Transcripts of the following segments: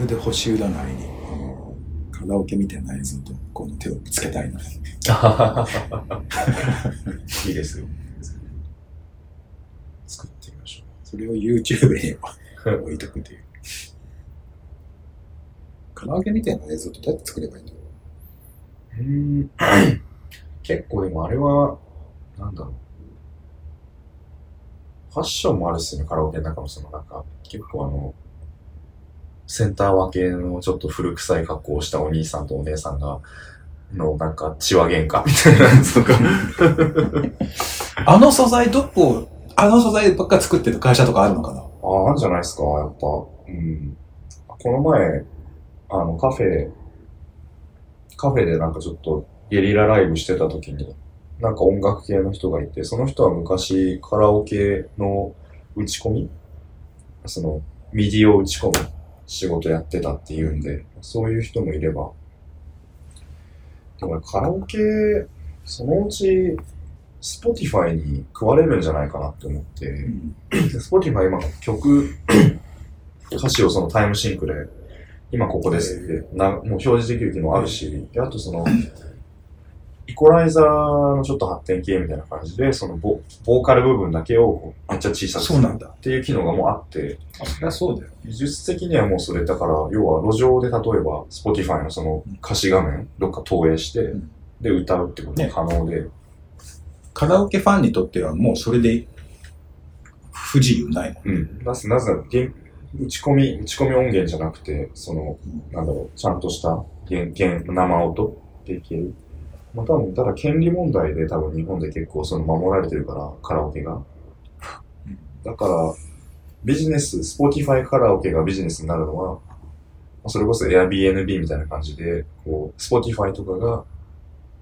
プで星占いに、カラオケみたいな映像とこの手をぶつけたいな。いいですよ。作ってみましょそれを YouTube に置いとくという。カラオケみたいな映像ってどうやって作ればいいんだろう。うん。結構でもあれは、なんだろう。ファッションもあるっすよね、カラオケの中のそのなんか、結構あの、センター分けのちょっと古臭い格好をしたお兄さんとお姉さんが、のなんか血話喧嘩みたいなやつとか。うあの素材どこ、あの素材ばっか作ってる会社とかあるのかな？ああ、あるじゃないですか、やっぱ。うん。この前、あの、カフェ、カフェでなんかちょっとゲリラライブしてた時に、なんか音楽系の人がいて、その人は昔カラオケの打ち込み？その、 MIDI を打ち込む仕事やってたっていうんで、そういう人もいれば。でもカラオケ、そのうち、 Spotify に食われるんじゃないかなって思って、 Spotify 今曲、歌詞をその time sync で、今ここですって、なもう表示できる機能あるし、であとその、イコライザーのちょっと発展系みたいな感じで、そのボボーカル部分だけをめっちゃ小さくするそうなんだ。っていう機能がもうあって、あ、そうだよ。技術的にはもうそれだから、要は路上で例えば Spotify のその歌詞画面、どっか投影して、んで歌うってことが可能で、カラオケファンにとってはもうそれで不自由ないもん。うん。なぜ、なら、原打ち込み、打ち込み音源じゃなくて、その、なんだろう、ちゃんとした原、原、生音？でいける？まあ多分、ただ権利問題で多分日本で結構その守られてるから、カラオケが。だから、ビジネス、Spotify カラオケがビジネスになるのは、まあそれこそ Airbnb みたいな感じで、こう、Spotify とかが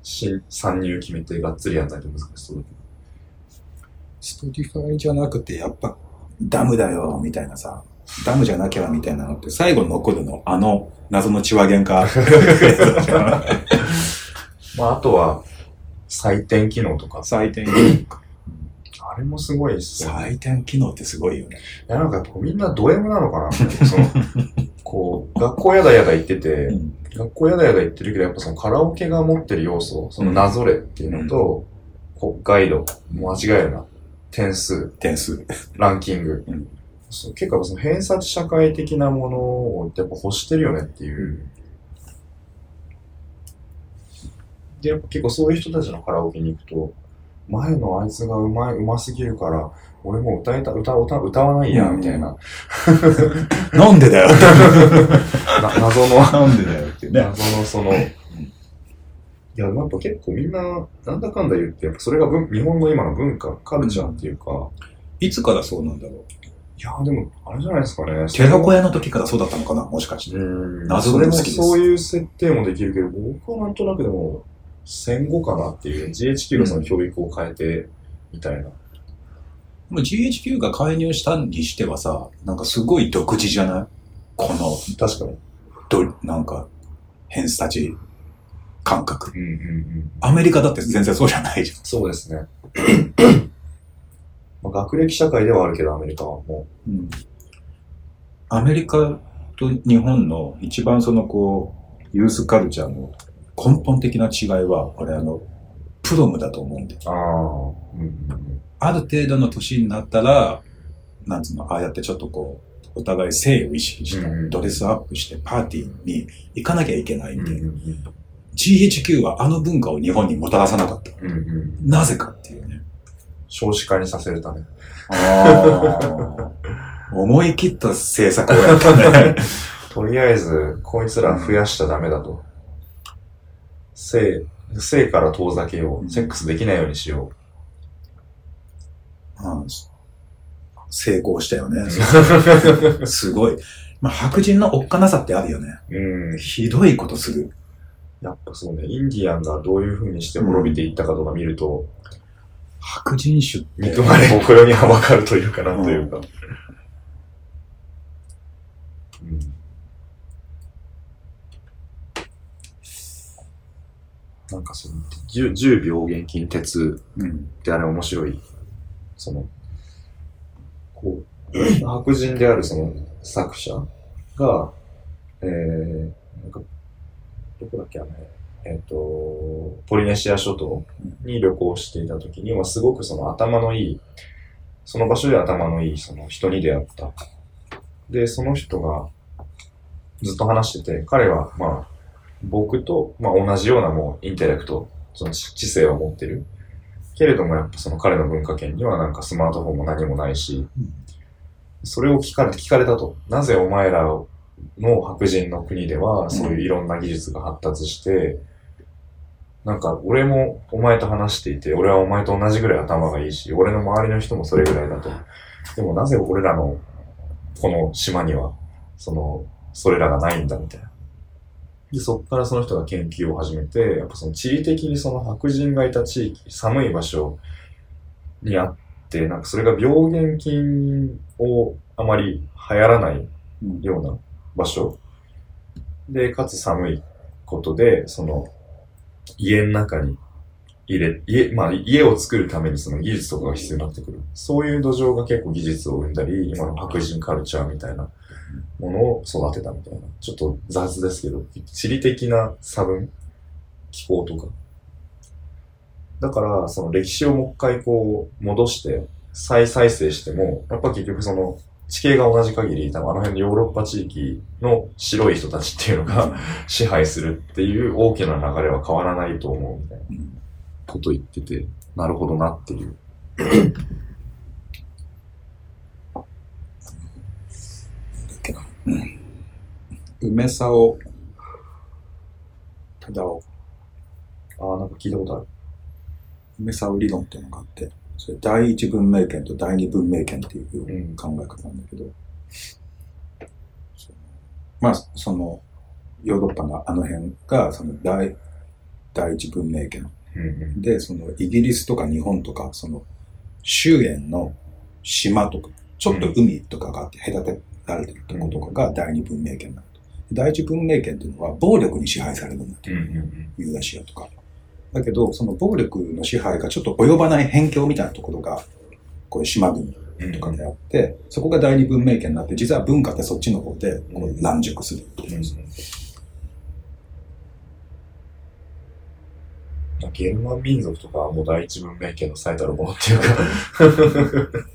新参入決めてがっつりやんないと難しそうだけど。 Spotify じゃなくて、やっぱダムだよ、みたいなさ。ダムじゃなきゃ、みたいなのって、最後に残るの、あの、謎の血話喧嘩。まあ、あとは、採点機能とか、採点、あれもすごいっすよ、ね。採点機能ってすごいよね。いや、なんかみんなド M なのかなその、こう、学校やだやだ言ってて、学校やだやだ言ってるけど、やっぱそのカラオケが持ってる要素、そのなぞれっていうのと、こうガイド、間違えるな、点数、点数。ランキング。うんそう結構その偏差値社会的なものをやっぱ欲してるよねっていう。で、結構そういう人たちのカラオケに行くと、前のあいつがうまい、うますぎるから、俺もう歌えた、歌、歌、歌わないや、みたいな。なんでだよ。な謎の、なんでだよってね。謎のその、いや、やっぱ結構みんな、なんだかんだ言って、やっぱそれが文日本の今の文化、カルチャーっていうか、いつからそうなんだろう。いや、でも、あれじゃないですかね。寺子屋の時からそうだったのかなもしかして。うん。謎それもで好きですそういう設定もできるけど、僕はなんとなくでも、戦後かなっていう、GHQ がその教育を変えて、みたいな。でも GHQ が介入したにしてはさ、なんかすごい独自じゃない？この、確かに。ど、なんか、偏差値感覚。うんうんうん。アメリカだって全然そうじゃないじゃん。そうですね。まあ、学歴社会ではあるけど、アメリカはもうんアメリカと日本の一番そのこう、ユースカルチャーの根本的な違いは、これあの、プロムだと思うんで。う。ああ。うん。ある程度の年になったら、なんつうの、ああやってちょっとこう、お互い性を意識してドレスアップしてパーティーに行かなきゃいけないみたいな。うんうん GHQ はあの文化を日本にもたらさなかった。うん。うんうん。なぜかっていうね。少子化にさせるため。ああ。思い切った政策をやったね。とりあえず、こいつら増やしちゃダメだと。性、性から遠ざけよう。セックスできないようにしようん成功したよね。すごい。まあ、白人のおっかなさってあるよね。う。うん。ひどいことする。やっぱそうね、インディアンがどういう風にして滅びていったかとか見ると、白人種って。憎まれにはわかるというかなんというか。うん。なんかその、10, 10秒現金鉄うん。ってあれ面白い。その、こう、白人であるその作者が、えー、なんか、どこだっけ、あの、えっ、と、ポリネシア諸島に旅行していた時には、すごくその頭のいい、その場所で頭のいいその人に出会った。で、その人がずっと話してて、彼は、まあ、僕と、まあ、同じようなもうインテレクト、その知性を持ってる。けれども、やっぱその彼の文化圏にはなんかスマートフォンも何もないし、それを聞かれ聞かれたと。なぜお前らの白人の国では、そういういろんな技術が発達して、なんか、俺もお前と話していて、俺はお前と同じぐらい頭がいいし、俺の周りの人もそれぐらいだと。でもなぜ俺らのこの島には、その、それらがないんだみたいな。で、そこからその人が研究を始めて、やっぱその地理的にその白人がいた地域、寒い場所にあって、なんかそれが病原菌をあまり流行らないような場所。で、かつ寒いことで、その、家の中に入れ、家、まあ家を作るためにその技術とかが必要になってくる。そういう土壌が結構技術を生んだり、今の白人カルチャーみたいなものを育てたみたいな。ちょっと雑ですけど、地理的な差分、気候とか。だから、その歴史をもう一回こう戻して再再生しても、やっぱ結局その地形が同じ限り、多分あの辺のヨーロッパ地域の白い人たちっていうのが支配するっていう大きな流れは変わらないと思うみたいなこと言ってて、なるほどなっていう。うん梅沢忠夫、ああ、なんか聞いたことある。梅沢理論っていうのがあって、それ第一文明圏と第二文明圏っていう考え方なんだけど、そのまあ、その、ヨーロッパのあの辺が、その第、第一文明圏。で、そのイギリスとか日本とか、その周辺の島とか、ちょっと海とかがあって隔てられてるところとかが第二文明圏なのと。第一文明圏っていうのは暴力に支配されるんだとユーラシアとか。だけど、その暴力の支配がちょっと及ばない辺境みたいなところが、こういう島国うん。とかであって、そこが第二文明圏になって、実は文化ってそっちの方でこう乱熟するっていう。ゲルマン民族とかはもう第一文明圏の最たるものっていうか。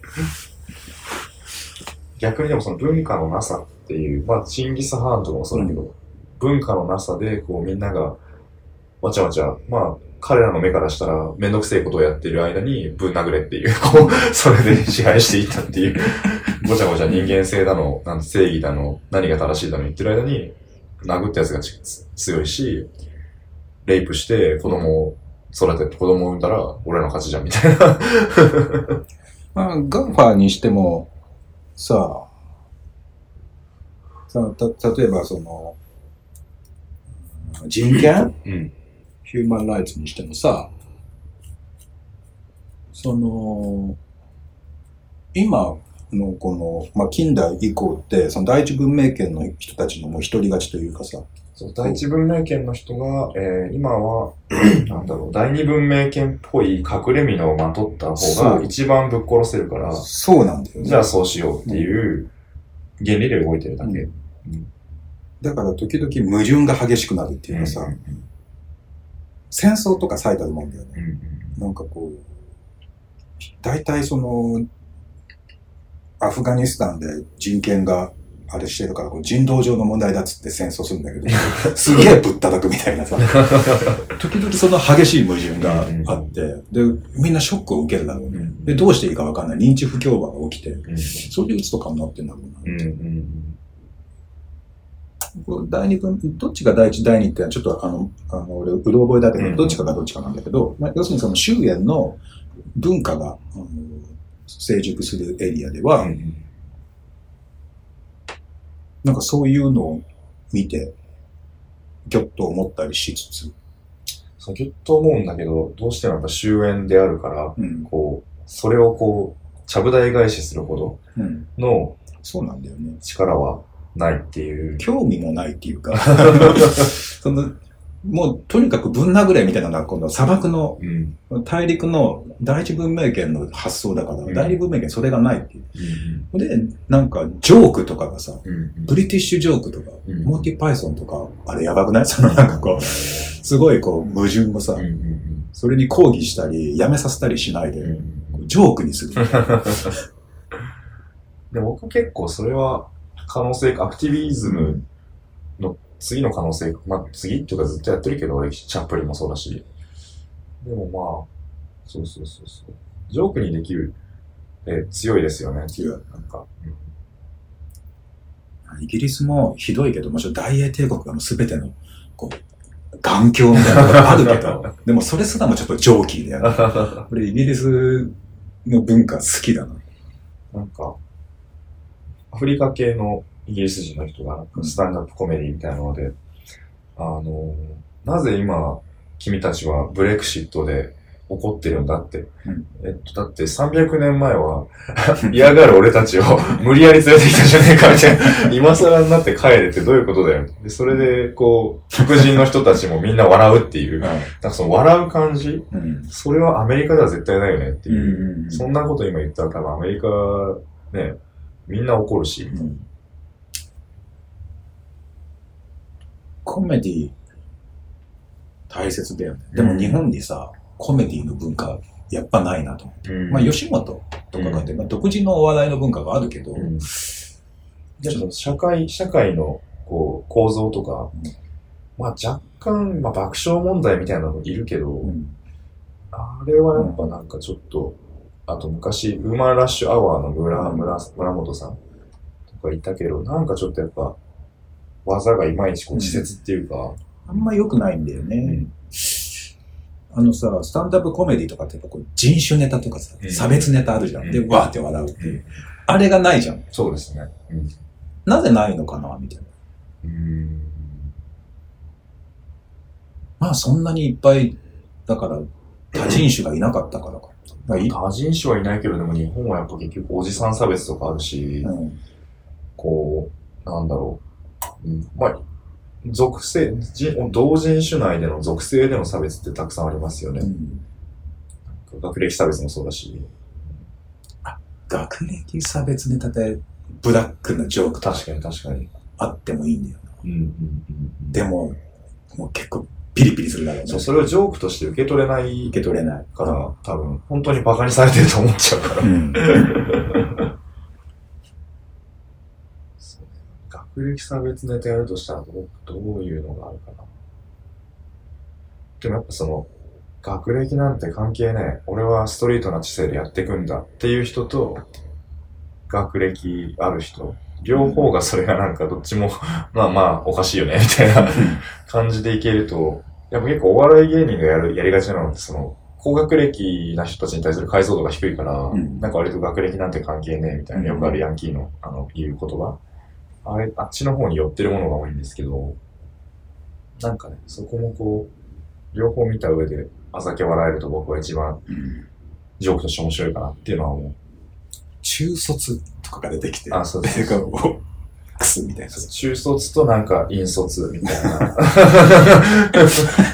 逆にでもその文化のなさっていう、まあチンギス・ハーンとかもそうだけど、文化のなさでこうみんながわちゃわちゃ、まあ彼らの目からしたらめんどくせえことをやってる間にぶん殴れっていう、こう、それで支配していったっていう、ごちゃごちゃ人間性だの、なんて正義だの、何が正しいだの言ってる間に、殴ったやつがち強いし、レイプして子供を育てて子供を産んだら俺の勝ちじゃんみたいな。まあ、ガンファーにしても、さあ、さあた、例えばその、うん人権？うん。ヒューマンライツにしてもさ、その、今のこの、まあ、近代以降って、その第一文明圏の人たちのもう一人勝ちというかさ、そう第一文明圏の人が、えー今は、なんだろう、第二文明圏っぽい隠れ蓑をまとった方が一番ぶっ殺せるから、そうなんだよね。じゃあそうしようっていう原理で動いてるだけ。うだから時々矛盾が激しくなるっていうかさ、うん戦争とか最たるもんだよね。うんなんかこう、大体その、アフガニスタンで人権があれしてるから、人道上の問題だっつって戦争するんだけど、すげえぶったたくみたいなさ、時々その激しい矛盾があって、で、みんなショックを受けるだろうね。うんで、どうしていいかわかんない。認知不協和が起きて、うんそういう鬱とかになってんだろうな。第二分、どっちが第一、第二ってちょっとあの、あの、俺、うろ覚えだけど、うんどっちかがどっちかなんだけど、まあ、要するにその周辺の文化が、あの成熟するエリアでは、うんなんかそういうのを見て、ぎょっと思ったりしつつ、そう、ぎゅっと思うんだけど、どうしてもやっぱ終焉であるから、うん、こう、それをこう、ちゃぶ台返しするほどうん、のそうなんだよね。力はないっていう。興味もないっていうか、その、もうとにかくぶん殴れみたいなのがこの砂漠のうん。大陸の第一文明圏の発想だから、うん第二文明圏それがないっていう。うん。で、なんかジョークとかがさ、うん。ブリティッシュジョークとか、うんモーティパイソンとか、あれやばくない？そのなんかこう、すごいこう矛盾をさ。それに抗議したり、やめさせたりしないで、うん。ジョークにする。で僕結構それは可能性、アクティビズムの次の可能性、まあ次っていうかずっとやってるけど、俺、チャップリンもそうだし。でもまあ、そうそうそうそう。ジョークにできる、え強いですよね。強いなんか、イギリスもひどいけど、もちろん大英帝国がもう全ての、こう、眼鏡みたいなのがあるけど、でもそれすらもちょっとジョーキーでやる。うんこれイギリスの文化好きだな。なんか、アフリカ系のイギリス人の人が、なんかスタンダップコメディみたいなので、あの、なぜ今、君たちはブレクシットで怒ってるんだって。うんえっと、だって300年前は 嫌がる俺たちを無理やり連れてきたじゃねえかみたいな。今更になって帰れってどういうことだよ。で、それで、こう、白人の人たちもみんな笑うっていう。なんかその笑う感じうん。それはアメリカでは絶対ないよねってういう。ん。そんなこと今言ったら多分アメリカ、ね、みんな怒るし。うんコメディ大切だよね。でも日本にさ、コメディの文化やっぱないなと思って。まあ吉本とかがあって、まあ、独自のお笑いの文化があるけど、うん。社会、社会のこう構造とか、うん。まあ若干、まあ爆笑問題みたいなのもいるけど、うん。あれはやっぱなんかちょっと、あと昔、ウーマンラッシュアワーの村、うん。村、村本さんとかいたけど、なんかちょっとやっぱ、技がいまいちこう稚拙っていうか、あんま良くないんだよね。うんあのさ、スタンダップコメディとかってやっぱこう人種ネタとかさ、うん差別ネタあるじゃん。で、うんわーって笑うっていう。うんあれがないじゃん。そうですね。うんなぜないのかなみたいな。うんまあそんなにいっぱい、だから、多人種がいなかったからか。多人種はいないけど、でも日本はやっぱ結局おじさん差別とかあるし、うんこう、なんだろう。うん、まあ、属性、人同人種内での属性での差別ってたくさんありますよね。うん学歴差別もそうだし。学歴差別ネタでブラックなジョークとか確かに確かに。あってもいいんだよな。うんうんうん。でも、もう結構ピリピリするだろうね。そう、それをジョークとして受け取れない受け取れない。から、多分、本当に馬鹿にされてると思っちゃうから。うん。そうね学歴差別ネタやるとしたらどう、どういうのがあるかな。でもやっぱその、学歴なんて関係ねえ。俺はストリートな知性でやっていくんだっていう人と、学歴ある人。両方がそれがなんかどっちも、まあまあおかしいよね、みたいな感じでいけると、やっぱ結構お笑い芸人がやる、やりがちなのってその、高学歴な人たちに対する解像度が低いから、うんなんか割と学歴なんて関係ねえみたいな、よくあるヤンキーの、あの、言う言葉。あれ、あっちの方に寄ってるものが多いんですけど、なんかね、そこもこう、両方見た上で、あざけ笑えると僕は一番うんジョークとして面白いかなっていうのは思う。中卒とかが出てきて、あそうですクスみたいな。中卒となんか引率みたいな。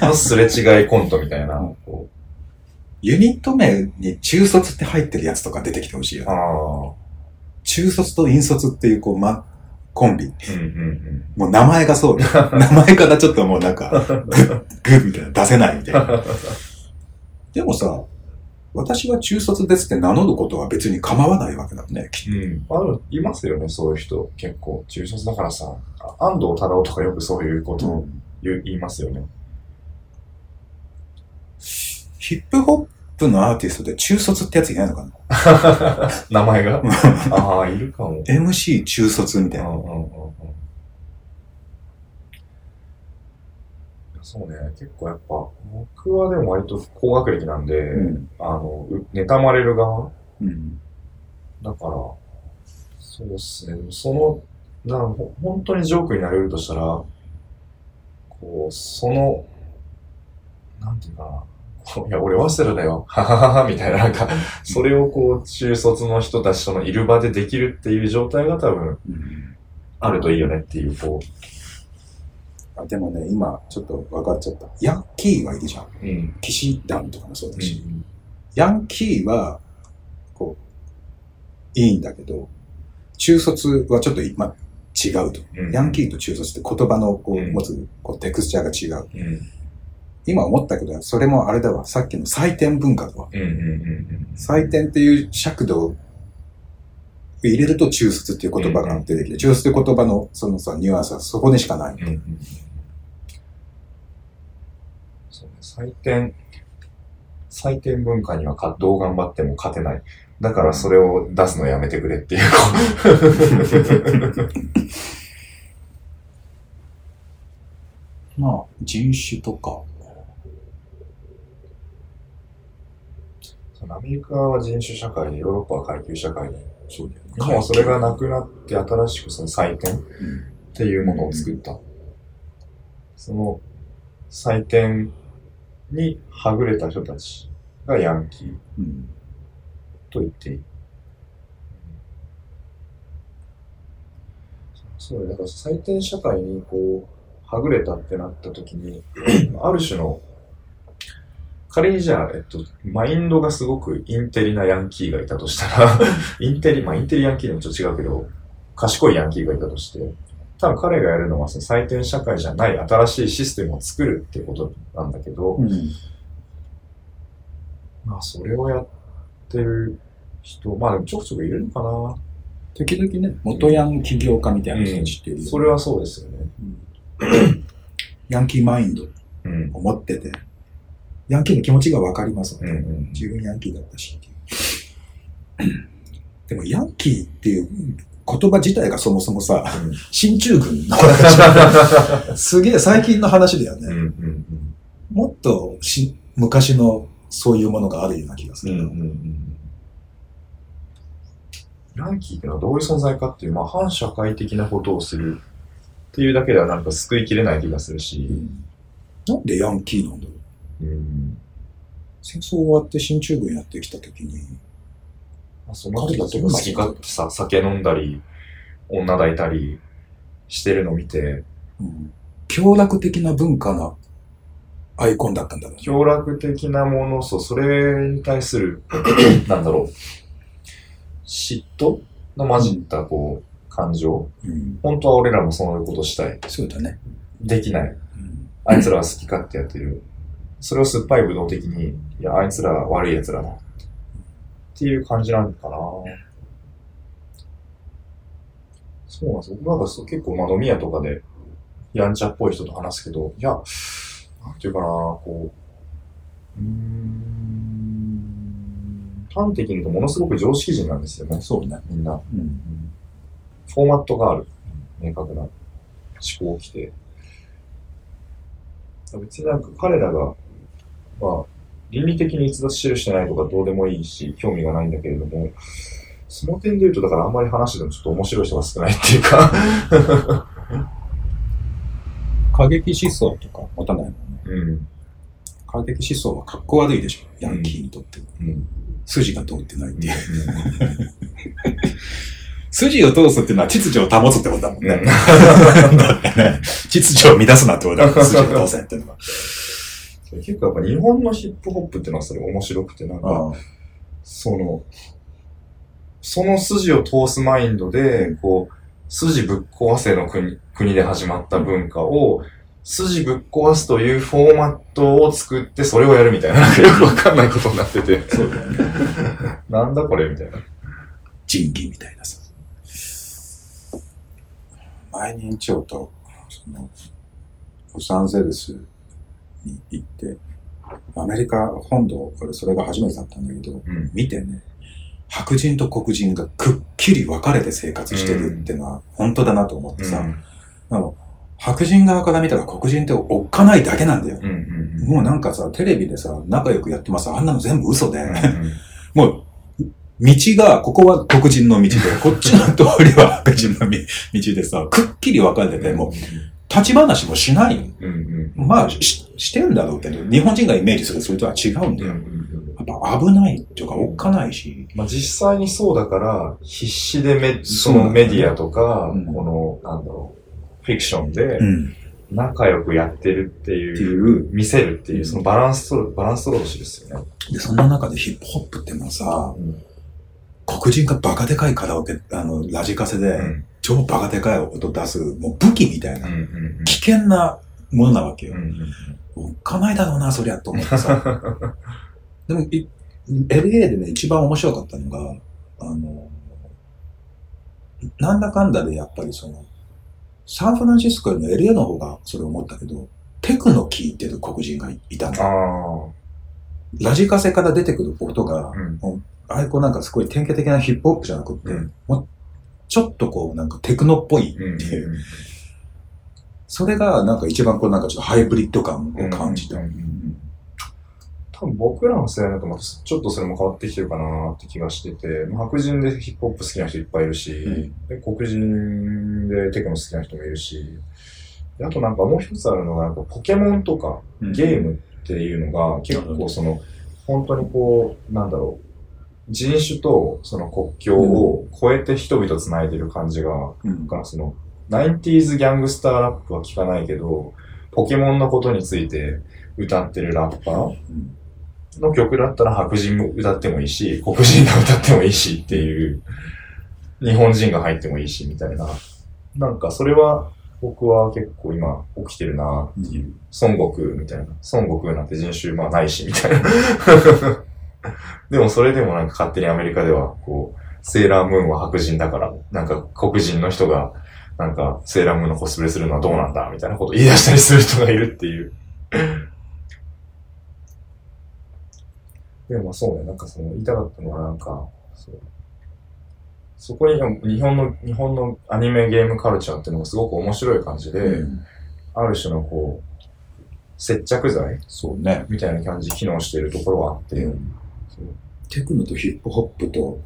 のすれ違いコントみたいな。こユニット名に中卒って入ってるやつとか出てきてほしいよね。あ。中卒と引率っていう、こう、ま、コンビ。うんうんもう名前がそう。名前からちょっともうなんか、うん。グッみたいな、出せないみたいな。でもさ、私は中卒ですって名乗ることは別に構わないわけだね、きっうん。あの、いますよね、そういう人。結構、中卒だからさ、あ安藤忠雄とかよくそういうことと。を言いますよね。ヒップホップのアーティストで中卒ってやついないのかな？名前が？ああ、いるかも。?MC 中卒みたいな。うんうんうんうんそうね、結構やっぱ、僕はでも割と高学歴なんで、うん。あの、う妬まれる側？うん。だから、そうっすね。その、なほ本当にジョークになれるとしたら、こう、その、なんていうかな。いや、俺、早稲田だよ。はははは、みたいな、なんか、それをこう、中卒の人たちとのいる場でできるっていう状態が多分、うんあるといいよねっていう、こう、あでもね、今ちょっと分かっちゃった。ヤンキーはいるじゃん。うん。騎士団とかもそうだうし。ん。ヤンキーは、こう、いいんだけど、中卒はちょっと今違うと。うんヤンキーと中卒って言葉のこううん持つこうテクスチャーが違う。うん。今思ったけど、それもあれだわ。さっきの採点文化だわ。採点っていう尺度を入れると中卒っていう言葉が出てきて、中卒っていう言葉のそのさ、ニュアンスはそこにしかない。うん。うん。そうね、採点、採点文化にはかどう頑張っても勝てない。だからそれを出すのやめてくれっていう。まあ、人種とか。そのアメリカは人種社会で、ヨーロッパは階級社会で、そうだよねもうそれがなくなって新しくその採点っうんていうものを作った。その採点にはぐれた人たちがヤンキーうんと言っていい。そうだから採点社会にこう、はぐれたってなった時に、ある種の、仮にじゃあ、えっと、マインドがすごくインテリなヤンキーがいたとしたら、インテリ、まあインテリヤンキーでもちょっと違うけど、賢いヤンキーがいたとして、多分彼がやるのはその採点社会じゃない新しいシステムを作るってことなんだけど、うんまあそれをやってる人、まあでもちょくちょくいるのかな。時々ね、元ヤン起業家みたいな人たちっているよねそれはそうですよね。ヤンキーマインドうん。を持ってて、ヤンキーの気持ちがわかりますうんうん自分ヤンキーだったし。でも、ヤンキーっていう言葉自体がそもそもさ、うん進駐軍の話。すげえ最近の話だよね。うんうんもっとし昔のそういうものがあるような気がすうん。うんる。うんうん。ヤンキーっていうのはどういう存在かっていう、まあ反社会的なことをするっていうだけではなんか救いきれない気がするし。なんでヤンキーなんだろううん。戦争終わって進駐軍やってきた時に、まあ、その人た？ちが好き勝手さ、酒飲んだり、女抱いたりしてるのを見て、うん、凶楽的な文化なアイコンだったんだろうね。凶楽的なもの、そう、それに対する、なんだろう、嫉妬の混じった、こう、感情。うん、本当は俺らもそういうことしたい。そうだね。できない。うんあいつらは好き勝手やってる。それを酸っぱい武道的に、いや、あいつらは悪い奴らだ。っていう感じなのかな。そうなんですよ。僕なんかそう結構、まあ飲み屋とかで、やんちゃっぽい人と話すけど、いや、なんていうかな、こう、うーん、端的に言うとものすごく常識人なんですよね。そうね。みんな。うんフォーマットがある。明確な思考規定。別になんか彼らが、まあ、倫理的に逸脱してるしてないとかどうでもいいし、興味がないんだけれども、その点で言うと、だからあんまり話してもちょっと面白い人が少ないっていうか、過激思想とか持たないもんね。うん。過激思想は格好悪いでしょ。ヤンキーにとって。うん。筋が通ってないっていう。筋を通すっていうのは秩序を保つってことだもんね。うん 秩序を乱すなってことだもん、筋を通せっていうのは。結構やっぱ日本のヒップホップっていうのはそれ面白くて、なんか、その、その筋を通すマインドで、こう、筋ぶっ壊せの国国で始まった文化を、筋ぶっ壊すというフォーマットを作って、それをやるみたいな、なんかよくわかんないことになってて。そうだよね。なんだこれみたいな。仁義みたいなさ。前に長と、その、ロサンゼルスに行って、アメリカ本土、それが初めてだったんだけど、うん。見てね、白人と黒人がくっきり分かれて生活してるってのは本当だなと思ってさ、あの白人側から見たら黒人っておっかないだけなんだよ。うん。うん。もうなんかさ、テレビでさ、仲良くやってます。あんなの全部嘘で、うん。もう、道が、ここは黒人の道で、こっちの通りは白人のみ道でさ、くっきり分かれてて、もう、立ち話もしないん。うん。まあ、ししてるんだろうけど、日本人がイメージするそれとは違うんだよ。うん。やっぱ危ないっていうか、おっかないし。まあ実際にそうだから、必死でメそのメディアとか、うんこの、なんだろう、フィクションで、ん。仲良くやってるっていう、いう。見せるっていう、そのバランス取る、バランス取ろうとしてるっすよね。で、そんな中でヒップホップってもうさ、うん。黒人がバカでかいカラオケ、あの、ラジカセで、うん。超バカでかい音出す、もう武器みたいうん。な、うん。危険なものなわけよ。おっかないだろうな、そりゃ、と思ってさ。でも、い LA でね、一番面白かったのが、あの、なんだかんだでやっぱりその、サンフランシスコよりも LA の方がそれ思ったけど、テクノ聴いてる黒人がいたあの。あ。ラジカセから出てくる音が、うん。あれこうなんかすごい典型的なヒップホップじゃなくって、うんもうちょっとこうなんかテクノっぽいってうん。いう、それがなんか一番こうなんかちょっとハイブリッド感を感じた。多分僕らの世代だとまたちょっとそれも変わってきてるかなって気がしてて、まあ白人でヒップホップ好きな人いっぱいいるし、うんで黒人でテクノ好きな人もいるし、であとなんかもう一つあるのが、ポケモンとかうんゲームっていうのが結構その、本当にこう、なんだろう、人種とその国境を超えて人々つないでる感じが、うんがその、90s ギャングスターラップは聞かないけど、ポケモンのことについて歌ってるラッパーうんの曲だったら白人も歌ってもいいし、黒人が歌ってもいいしっていう、日本人が入ってもいいしみたいな。なんかそれは僕は結構今起きてるなっていう。孫悟空みたいな。孫悟空なんて人種まあないしみたいな。でもそれでもなんか勝手にアメリカではこう、セーラームーンは白人だから、なんか黒人の人がなんかセーラームーンのコスプレするのはどうなんだみたいなことを言い出したりする人がいるっていう。でもまあそうね、なんかその言いたかったのはなんか、そうそこに日本の、日本のアニメゲームカルチャーっていうのがすごく面白い感じで、うんある種のこう、接着剤そうね。みたいな感じで機能しているところはあって、そうテクノとヒップホップと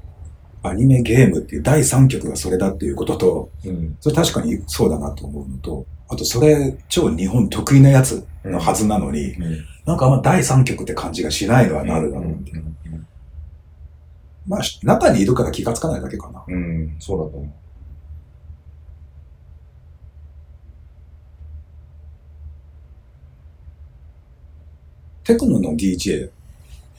アニメゲームっていう第三曲がそれだっていうことと、うん。それ確かにそうだなと思うのと、あとそれ超日本得意なやつのはずなのに、うん。なんかあんま第三曲って感じがしないのはなるだろうって。まあ、中にいるから気がつかないだけかな。うん。うん、そうだと思う。テクノの DJ、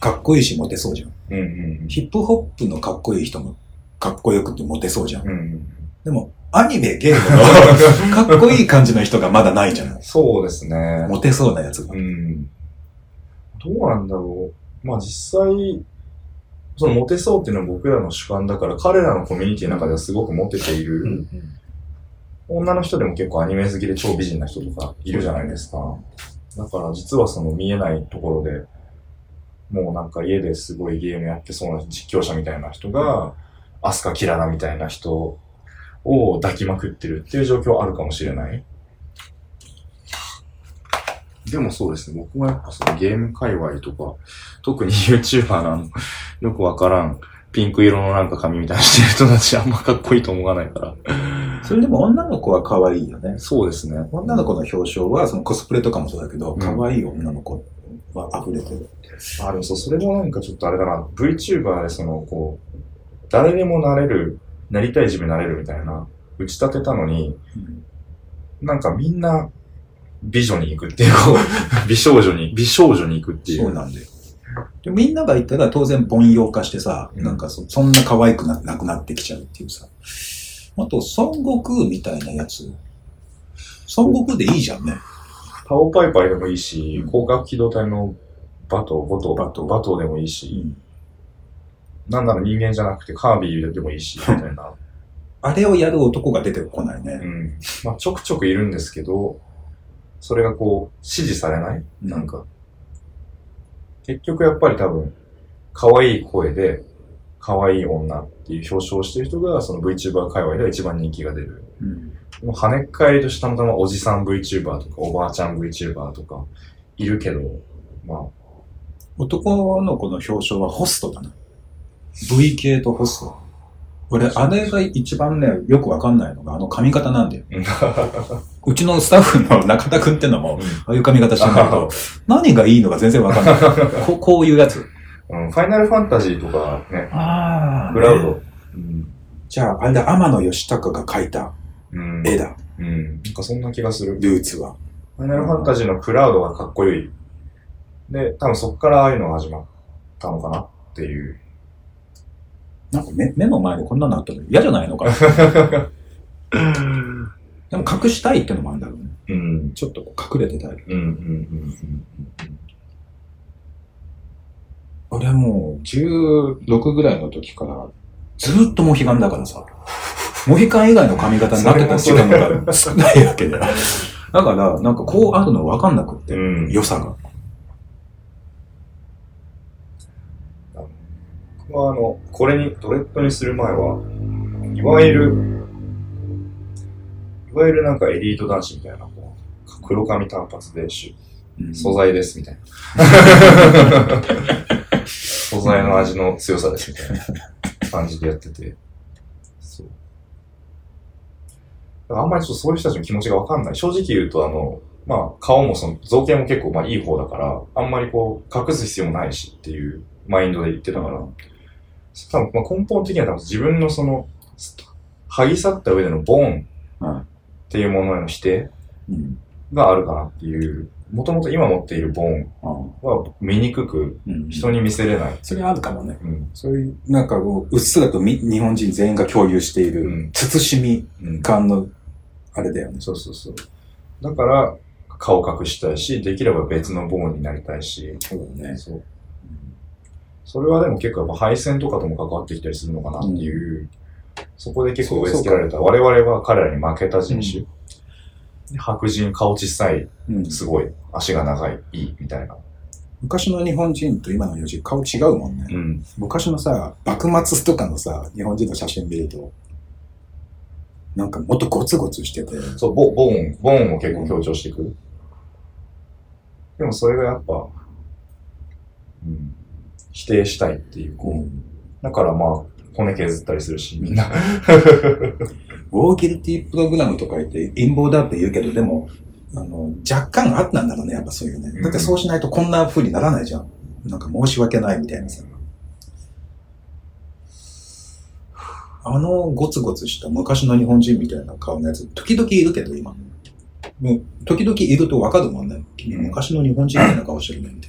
かっこいいしモテそうじゃん。うんうんヒップホップのかっこいい人もかっこよくてモテそうじゃん。うん。うんでも、アニメ、ゲームの かっこいい感じの人がまだないじゃない。そうですね。モテそうなやつがう。ん。どうなんだろう。まあ実際、そのモテそうっていうのは僕らの主観だから、彼らのコミュニティの中ではすごくモテている。女の人でも結構アニメ好きで超美人な人とかいるじゃないですか。だから実はその見えないところで、もうなんか家ですごいゲームやってそうな実況者みたいな人が、アスカキラナみたいな人を抱きまくってるっていう状況あるかもしれない。でもそうですね、僕もやっぱそのゲーム界隈とか、特に YouTuber のあの、よくわからん、ピンク色のなんか髪みたいにしてる人たちあんまかっこいいと思わないから。それでも女の子は可愛いよね。そうですね。女の子の表彰は、そのコスプレとかもそうだけど、うん可愛い女の子は溢れてる。あ、でもそう、それもなんかちょっとあれだな、VTuber でその、こう、誰でもなれる、なりたい自分になれるみたいな、打ち立てたのに、なんかみんな、美女に行くっていう、美少女に、美少女に行くっていう。そうなんだよ。でみんなが言ったら当然凡庸化してさ、うんなんかそそんな可愛くななくなってきちゃうっていうさ。あと、孫悟空みたいなやつ。孫悟空でいいじゃんね。パオパイパイでもいいしうん、広角機動隊のバト、ボト、バトバトでもいいし、なんなら人間じゃなくてカービィでもいいし、みたいな。あれをやる男が出てこないね。うん。まあちょくちょくいるんですけど、それがこう、支持されない？なんか。結局やっぱり多分、可愛い声で、可愛い女っていう表彰をしてる人が、その VTuber 界隈では一番人気が出る。うんでも跳ねっ返りとしてたまたまおじさん VTuber とか、おばあちゃん VTuber とか、いるけど、まあ、男の子の表彰はホストだな。V 系とホスト。俺、あれが一番ね、よくわかんないのが、あの髪型なんだよ。うちのスタッフの中田くんってのも、ああいう髪型してんだけど、何がいいのか全然わかんない。ここういうやつ。うん、ファイナルファンタジーとかね、あクラウド。うん。じゃあ、あれだ、天野義高が描いたうん。絵だ。うん。なんかそんな気がする。ルーツは。ファイナルファンタジーのクラウドがかっこいい。で、多分そこからああいうのが始まったのかなっていう。なんか目目の前でこんなのあったの？嫌じゃないのかな？でも隠したいってのもあるんだろうね。うん。ちょっと隠れてたい。うんうんうん俺はもう16ぐらいの時からずーっとモヒカンだからさ。モヒカン以外の髪型になってた時間が少ないわけだよ。だから、なんかこうあるの分かんなくって、うん。うん。良さが。僕はあの、これに、ドレッドにする前は、いわゆる、いわゆるなんかエリート男子みたいな、こう黒髪単発で素材ですみたいな。素材の味の強さですみたいな感じでやってて。そう。あんまりちょっとそういう人たちの気持ちがわかんない。正直言うと、あの、まあ、顔もその、造形も結構まあいい方だから、あんまりこう、隠す必要もないしっていうマインドで言ってたから、多分まあ根本的には多分自分のその、剥ぎ去った上でのボーンっていうものへの否定があるかなっていう、もともと今持っているボーンは見にくくうん人に見せれない。それあるかもね。うん。そういう、なんかこう、うっすらとみ日本人全員が共有している、うん慎みうん。感の、あれだよね。そうそうそう。だから、顔隠したいし、できれば別のボーンになりたいし。そうだね。そう。それはでも結構やっぱ配線とかとも関わってきたりするのかなっていう、そこで結構植え付けられた。我々は彼らに負けた人種。で白人、顔小さい、うんすごい、足が長い、いい、みたいな。昔の日本人と今の日本人顔違うもんね。うん。昔のさ、幕末とかのさ、日本人の写真見ると、なんかもっとゴツゴツしてて、そう、ボボーン、ボーンを結構強調してくる。でもそれがやっぱ、うん、否定したいっていう、こう、だからまあ、骨削ったりするし、みんな。ウォーギルティプログラムとか言って陰謀だって言うけど、でも、あの、若干あったんだろうね、やっぱそういうね。だってそうしないとこんな風にならないじゃん。なんか申し訳ないみたいなさ。あのゴツゴツした昔の日本人みたいな顔のやつ、時々いるけど、今。もう時々いるとわかるもんね。君昔の日本人みたいな顔してるねって。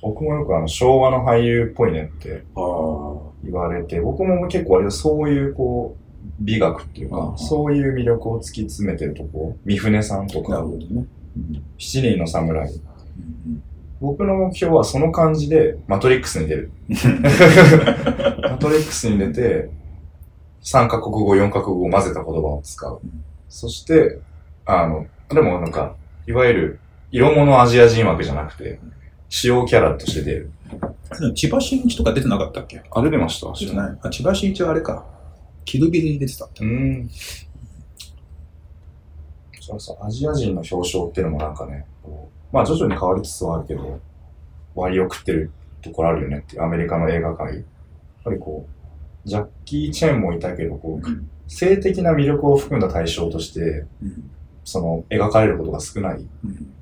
僕もよくあの、昭和の俳優っぽいねってああ。言われて、僕も結構割とそういうこう、美学っていうかそういう魅力を突き詰めてるとこ、三船さんとかね。うん七人の侍。うん僕の目標はその感じで、マトリックスに出る。マトリックスに出て、3カ国語、4カ国語を混ぜた言葉を使う。そして、あの、でもなんか、いわゆる、色物アジア人枠じゃなくて、主要キャラとして出る。うん千葉真一とか出てなかったっけ？あ、出てました出てない。あ、千葉真一はあれか。キルビルに出てたって。うーん。そうそう、アジア人の表彰っていうのもなんかね、まあ徐々に変わりつつはあるけど、割を食ってるところあるよねっていうアメリカの映画界。やっぱりこう、ジャッキー・チェンもいたけど、こう、性的な魅力を含んだ対象として、うんその、描かれることが少ない。うん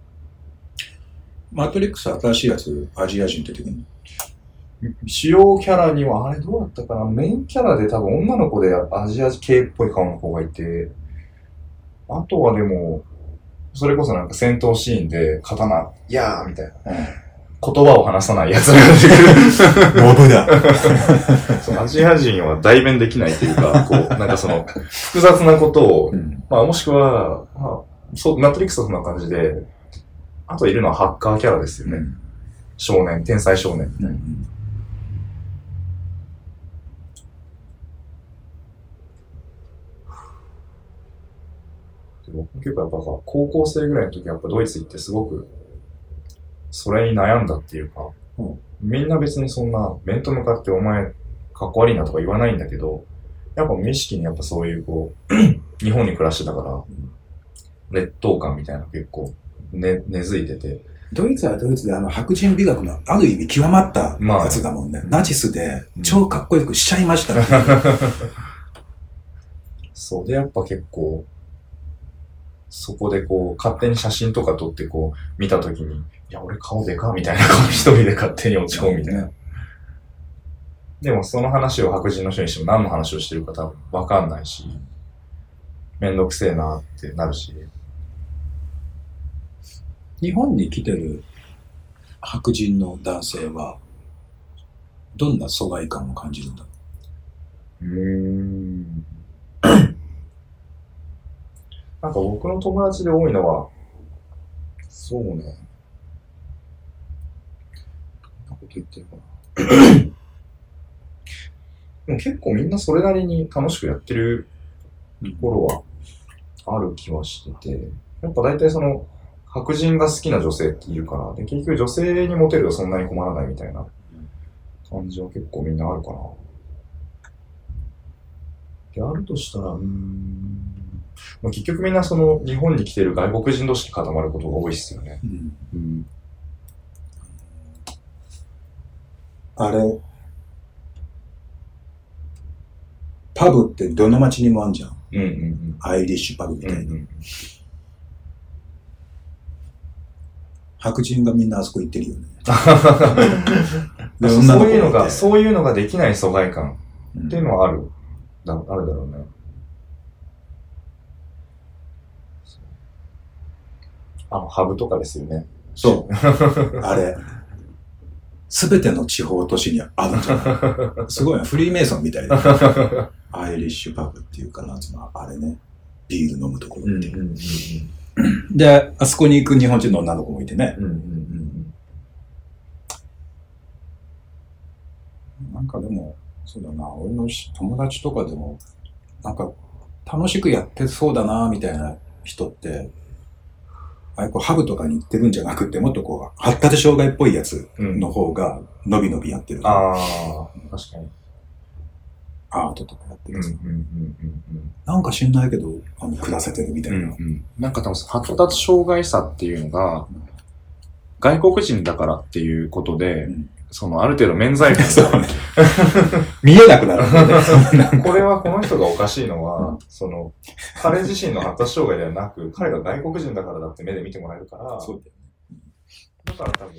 マトリックス新しいやつ、アジア人出てくるの？主要キャラには、あれどうだったかな？メインキャラで多分女の子でアジア系っぽい顔の子がいて、あとはでも、それこそなんか戦闘シーンで刀、いやーみたいな。言葉を話さない奴らが出てくる。モブだ。そうアジア人は代弁できないというか、こう、なんかその、複雑なことを、うんまあもしくは、まあ、そう、マトリックスはそんな感じで、あといるのはハッカーキャラですよね。少年、天才少年。うん僕結構やっぱさ、高校生ぐらいの時やっぱドイツ行ってすごく、それに悩んだっていうか、うん。みんな別にそんな面と向かってお前かっこ悪いなとか言わないんだけど、やっぱ無意識にやっぱそういうこう、日本に暮らしてたから、劣等感みたいなの結構ね、根付いてて、ドイツはドイツであの白人美学のある意味極まったまあ。やつだもんね。ナチスで超かっこよくしちゃいましたね。そう。で、やっぱ結構、そこでこう、勝手に写真とか撮ってこう、見たときに、いや、俺顔でかみたいな顔一人で勝手に落ち込むみたいな。でもその話を白人の人にしても何の話をしてるか多分わかんないし、めんどくせえなってなるし。日本に来てる白人の男性は、どんな疎外感を感じるんだ？うーん。なんか僕の友達で多いのは、そうね。どんなこと言ってるかな。でも結構みんなそれなりに楽しくやってるところはある気はしてて、やっぱ大体その白人が好きな女性っているから、で結局女性にモテるとそんなに困らないみたいな感じは結構みんなあるかな。であるとしたら、うーん。まあ、結局みんなその日本に来てる外国人同士に固まることが多いっすよね。うんうん。あれ、パブってどの町にもあんじゃん。うんうんアイリッシュパブみうん。うたいな。んうん。白人がみんなあそこ行ってるよね。でそういうのが、そういうのができない疎外感うんっていうのはある。だあるだろうね。そうあの、ハブとかですよね。そう。あれ。すべての地方都市にあるんじゃない？すごいな。フリーメイソンみたいな。アイリッシュパブっていうかな、そのあれね。ビール飲むところっていう。うんうんで、あそこに行く日本人の女の子もいてね。うんうんうんなんかでも、そうだな、俺のし友達とかでも、なんか楽しくやってそうだな、みたいな人って、あれこうハブとかに行ってるんじゃなくて、もっとこう、発達障害っぽいやつうんうん。の方が、のびのびやってる。ああ、確かに。アートとかやってる、うんうんうんなんか知んないけど、あの、暮らせてるみたいな。うん。なんか多分、発達障害者っていうのが、外国人だからっていうことで、うんその、ある程度免罪符。見えなくなる。これはこの人がおかしいのは、その、彼自身の発達障害ではなく、彼が外国人だからだって目で見てもらえるから、そうだよねだから多分、